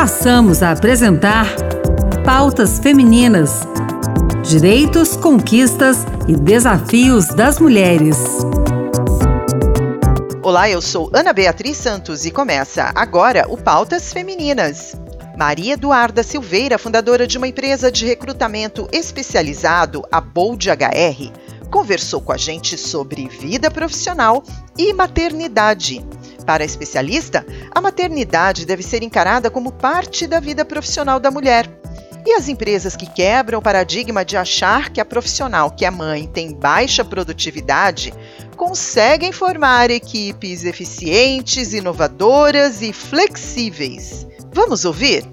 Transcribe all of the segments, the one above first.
passamos a apresentar Pautas Femininas: Direitos, Conquistas e Desafios das Mulheres. Olá, eu sou Ana Beatriz Santos e começa agora o Pautas Femininas. Maria Eduarda Silveira, fundadora de uma empresa de recrutamento especializado, a Bold HR, conversou com a gente sobre vida profissional e maternidade. Para a especialista, a maternidade deve ser encarada como parte da vida profissional da mulher. E as empresas que quebram o paradigma de achar que a profissional que é mãe tem baixa produtividade conseguem formar equipes eficientes, inovadoras e flexíveis. Vamos ouvir?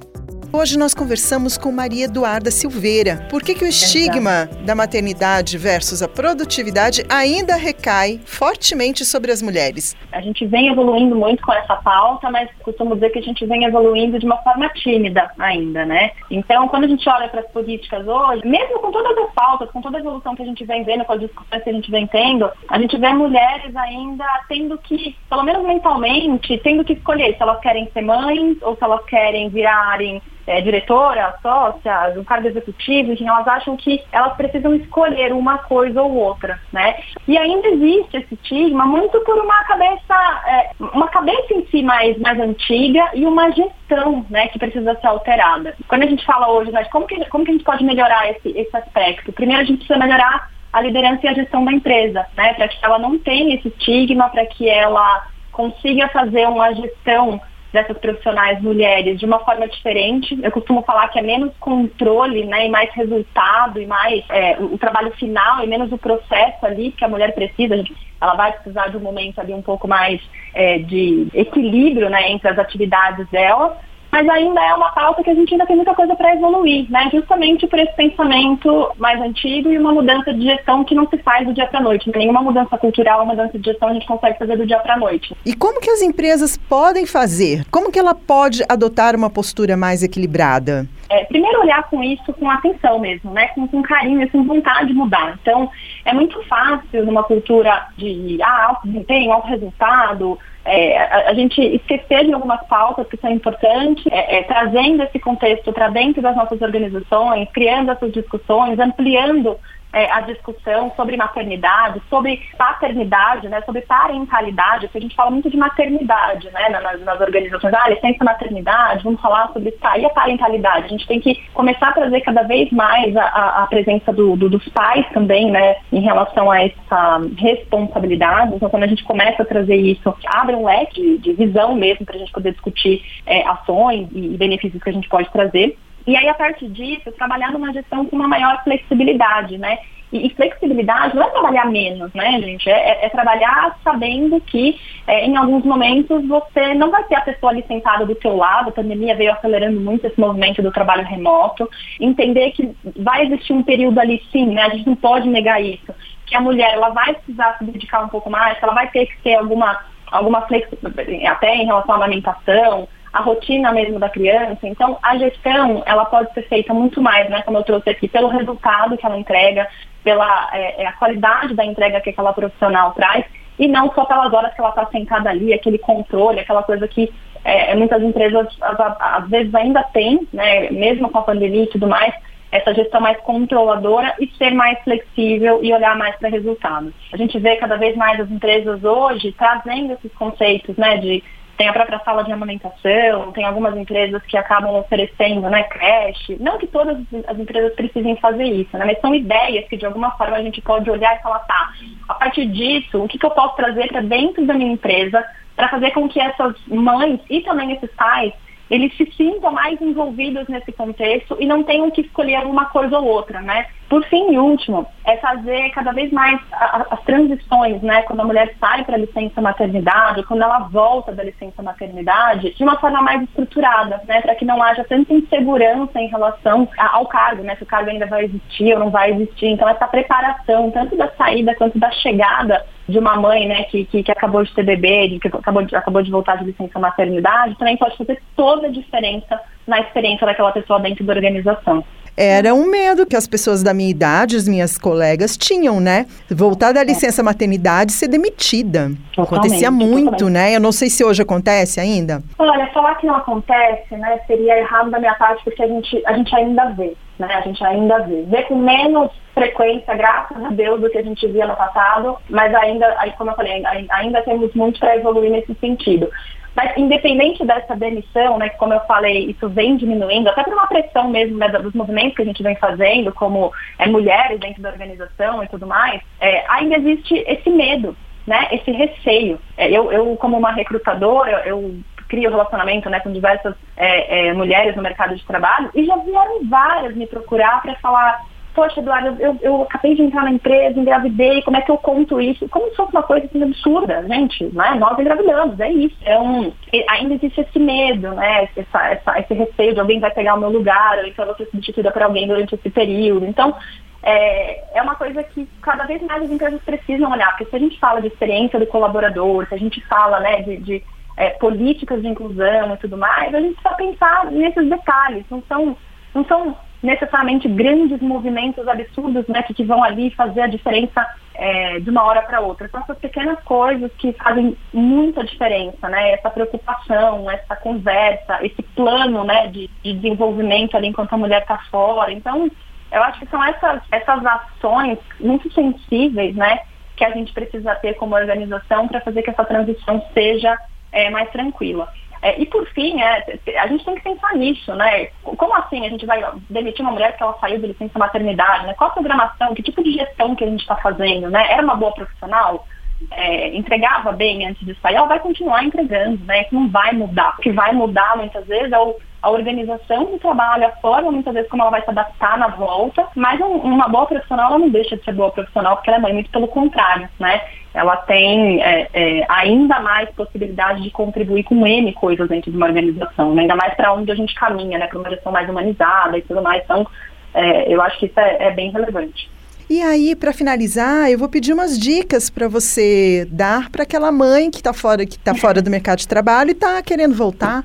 Hoje nós conversamos com Maria Eduarda Silveira. Por que, que o estigma da maternidade versus a produtividade ainda recai fortemente sobre as mulheres? A gente vem evoluindo muito com essa pauta, mas costumo dizer que a gente vem evoluindo de uma forma tímida ainda, né? Então, quando a gente olha para as políticas hoje, mesmo com todas as pautas, com toda a evolução que a gente vem vendo, com as discussões que a gente vem tendo, a gente vê mulheres ainda tendo que, pelo menos mentalmente, tendo que escolher se elas querem ser mães ou se elas querem virarem é, diretora, sócia, um cargo executivo, enfim, elas acham que elas precisam escolher uma coisa ou outra, né? E ainda existe esse estigma muito por uma cabeça, é, uma cabeça em si mais, mais antiga e uma gestão, né, que precisa ser alterada. Quando a gente fala hoje, né, como que, como que a gente pode melhorar esse, esse aspecto? Primeiro a gente precisa melhorar a liderança e a gestão da empresa, né, para que ela não tenha esse estigma, para que ela consiga fazer uma gestão dessas profissionais mulheres de uma forma diferente. Eu costumo falar que é menos controle, né, e mais resultado e mais é, o trabalho final e menos o processo ali que a mulher precisa. Ela vai precisar de um momento ali um pouco mais é, de equilíbrio, né, entre as atividades dela mas ainda é uma pauta que a gente ainda tem muita coisa para evoluir, né? Justamente por esse pensamento mais antigo e uma mudança de gestão que não se faz do dia para a noite. Nenhuma mudança cultural, uma mudança de gestão a gente consegue fazer do dia para a noite. E como que as empresas podem fazer? Como que ela pode adotar uma postura mais equilibrada? É, primeiro olhar com isso com atenção mesmo, né? Com, com carinho, com vontade de mudar. Então, é muito fácil numa cultura de ah, alto desempenho, alto resultado, é, a, a, gente esquecer de algumas pautas que são importantes, é, é, trazendo esse contexto para dentro das nossas organizações, criando essas discussões, ampliando é, a discussão sobre maternidade, sobre paternidade, né, sobre parentalidade, porque a gente fala muito de maternidade né, nas, nas organizações, ah, licença maternidade, vamos falar sobre isso, e a parentalidade. A gente tem que começar a trazer cada vez mais a, a presença do, do, dos pais também, né, em relação a essa responsabilidade. Então, quando a gente começa a trazer isso, abre um leque de visão mesmo para a gente poder discutir é, ações e benefícios que a gente pode trazer. E aí, a partir disso, trabalhar numa gestão com uma maior flexibilidade, né? E, e flexibilidade não é trabalhar menos, né, gente? É, é, trabalhar sabendo que é, em alguns momentos você não vai ter a pessoa ali sentada do seu lado, a pandemia veio acelerando muito esse movimento do trabalho remoto, entender que vai existir um período ali sim, né? A gente não pode negar isso, que a mulher ela vai precisar se dedicar um pouco mais, ela vai ter que ter alguma alguma flexibilidade, até em relação à alimentação, a rotina mesmo da criança. Então, a gestão, ela pode ser feita muito mais, né, como eu trouxe aqui, pelo resultado que ela entrega, pela é, é a qualidade da entrega que aquela profissional traz, e não só pelas horas que ela está sentada ali, aquele controle, aquela coisa que é, muitas empresas às vezes ainda têm, né, mesmo com a pandemia e tudo mais, essa gestão mais controladora e ser mais flexível e olhar mais para resultados. A gente vê cada vez mais as empresas hoje trazendo esses conceitos né, de tem a própria sala de amamentação, tem algumas empresas que acabam oferecendo, né, creche. Não que todas as empresas precisem fazer isso, né, mas são ideias que de alguma forma a gente pode olhar e falar, tá, a partir disso, o que, que eu posso trazer para dentro da minha empresa para fazer com que essas mães e também esses pais eles se sintam mais envolvidos nesse contexto e não tenham que escolher uma coisa ou outra, né? Por fim e último, é fazer cada vez mais as transições, né? Quando a mulher sai para a licença maternidade, quando ela volta da licença maternidade, de uma forma mais estruturada, né? Para que não haja tanta insegurança em relação ao cargo, né? Se o cargo ainda vai existir ou não vai existir. Então, essa preparação, tanto da saída quanto da chegada de uma mãe, né, que, que, que acabou de ter bebê, que acabou de, acabou de voltar de licença maternidade, também pode fazer toda a diferença na experiência daquela pessoa dentro da organização. era um medo que as pessoas da minha idade, as minhas colegas, tinham, né? Voltar da licença maternidade e ser demitida. Totalmente, Acontecia muito, totalmente. né? Eu não sei se hoje acontece ainda. Olha, falar que não acontece, né, seria errado da minha parte, porque a gente, a gente ainda vê, né? A gente ainda vê. Vê com menos frequência, graças a Deus, do que a gente via no passado, mas ainda, como eu falei, ainda temos muito para evoluir nesse sentido. Mas independente dessa demissão, né, que como eu falei, isso vem diminuindo, até por uma pressão mesmo né, dos movimentos que a gente vem fazendo, como é, mulheres dentro da organização e tudo mais, é, ainda existe esse medo, né, esse receio. É, eu, eu, como uma recrutadora, eu crio relacionamento né, com diversas é, é, mulheres no mercado de trabalho e já vieram várias me procurar para falar poxa, Eduardo, eu, eu acabei de entrar na empresa, engravidei, como é que eu conto isso? Como se fosse uma coisa assim, absurda, gente, né? Nós engravidamos, é isso. Então, ainda existe esse medo, né? Essa, essa, esse receio de alguém vai pegar o meu lugar, ou então eu vou ser substituída por alguém durante esse período. Então, é, é uma coisa que cada vez mais as empresas precisam olhar, porque se a gente fala de experiência do colaborador, se a gente fala né, de, de é, políticas de inclusão e tudo mais, a gente precisa pensar nesses detalhes, não são, não são necessariamente grandes movimentos absurdos né, que, que vão ali fazer a diferença é, de uma hora para outra. São essas pequenas coisas que fazem muita diferença, né? Essa preocupação, essa conversa, esse plano né, de, de desenvolvimento ali enquanto a mulher está fora. Então, eu acho que são essas, essas ações muito sensíveis, né? Que a gente precisa ter como organização para fazer que essa transição seja é, mais tranquila. É, e por fim, é, a gente tem que pensar nisso, né? Como assim a gente vai demitir uma mulher que ela saiu de licença maternidade, né? Qual a programação, que tipo de gestão que a gente está fazendo, né? Era uma boa profissional? É, entregava bem antes de sair, ela vai continuar entregando, né? Isso não vai mudar. O que vai mudar muitas vezes é o a organização do trabalho, a forma, muitas vezes, como ela vai se adaptar na volta, mas um, uma boa profissional, ela não deixa de ser boa profissional porque ela é mãe, muito pelo contrário, né? Ela tem é, é, ainda mais possibilidade de contribuir com N coisas dentro de uma organização, né? ainda mais para onde a gente caminha, né? Para uma gestão mais humanizada e tudo mais. Então, é, eu acho que isso é, é bem relevante. E aí, para finalizar, eu vou pedir umas dicas para você dar para aquela mãe que está fora, que tá fora do mercado de trabalho e está querendo voltar.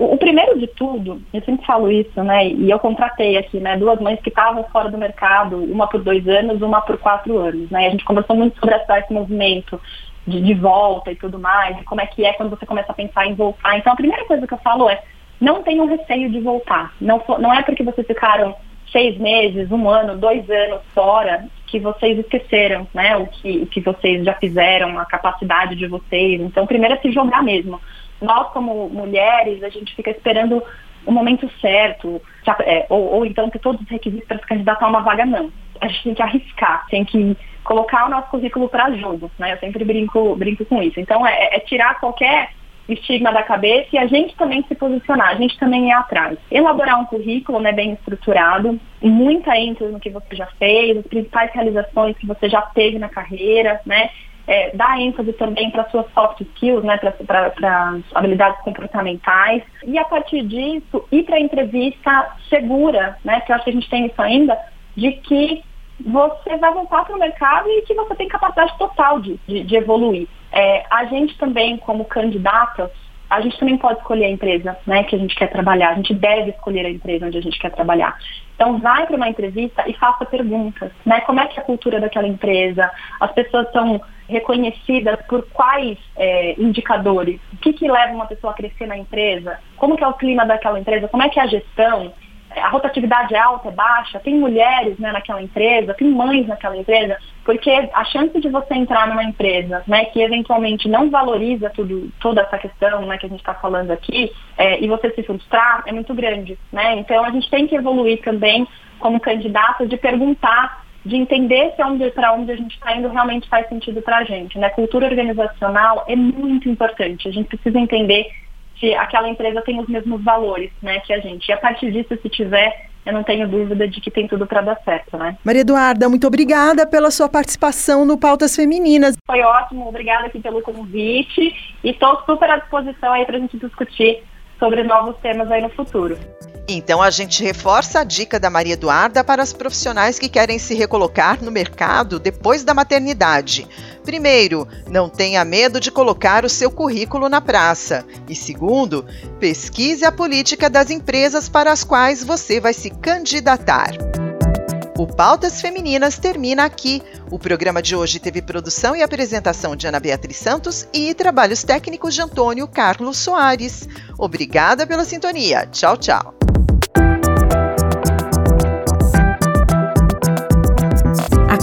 O, o, primeiro de tudo, eu sempre falo isso, né? E eu contratei aqui, né? Duas mães que estavam fora do mercado, uma por dois anos, uma por quatro anos, né? A gente conversou muito sobre esse movimento de, de volta e tudo mais, como é que é quando você começa a pensar em voltar. Então, a primeira coisa que eu falo é, não tenham receio de voltar. Não, não é porque vocês ficaram seis meses, um ano, dois anos fora, que vocês esqueceram, né? O que, o que vocês já fizeram, a capacidade de vocês. Então, primeiro é se jogar mesmo nós como mulheres, a gente fica esperando o momento certo, é, ou, ou, então ter todos os requisitos para se candidatar a uma vaga, não. A gente tem que arriscar, tem que colocar o nosso currículo para jogo, né? Eu sempre brinco, brinco com isso. Então, é, é tirar qualquer estigma da cabeça e a gente também se posicionar, a gente também ir atrás. Elaborar um currículo né, bem estruturado, muita ênfase no que você já fez, as principais realizações que você já teve na carreira, né? É, dar ênfase também para suas soft skills, né, para as habilidades comportamentais, e a partir disso ir para a entrevista segura, né, que eu acho que a gente tem isso ainda, de que você vai voltar para o mercado e que você tem capacidade total de, de, de evoluir. É, a gente também, como candidatas, a gente também pode escolher a empresa né, que a gente quer trabalhar, a gente deve escolher a empresa onde a gente quer trabalhar. Então vai para uma entrevista e faça perguntas, né? Como é que é a cultura daquela empresa? As pessoas são reconhecidas por quais é, indicadores? O que, que leva uma pessoa a crescer na empresa? Como que é o clima daquela empresa? Como é que é a gestão? A rotatividade é alta, é baixa, tem mulheres né, naquela empresa, tem mães naquela empresa, porque a chance de você entrar numa empresa né, que eventualmente não valoriza tudo, toda essa questão né, que a gente está falando aqui é, e você se frustrar é muito grande. Né? Então a gente tem que evoluir também como candidato de perguntar de entender se onde para onde a gente está indo realmente faz sentido para a gente. Né? Cultura organizacional é muito importante. A gente precisa entender se aquela empresa tem os mesmos valores né, que a gente. E a partir disso, se tiver, eu não tenho dúvida de que tem tudo para dar certo, né? Maria Eduarda, muito obrigada pela sua participação no Pautas Femininas. Foi ótimo, obrigada aqui pelo convite e estou super à disposição aí para a gente discutir sobre novos temas aí no futuro. Então a gente reforça a dica da Maria Eduarda para as profissionais que querem se recolocar no mercado depois da maternidade. Primeiro, não tenha medo de colocar o seu currículo na praça. E segundo, pesquise a política das empresas para as quais você vai se candidatar. O Pautas Femininas termina aqui. O programa de hoje teve produção e apresentação de Ana Beatriz Santos e trabalhos técnicos de Antônio Carlos Soares. Obrigada pela sintonia. Tchau, tchau.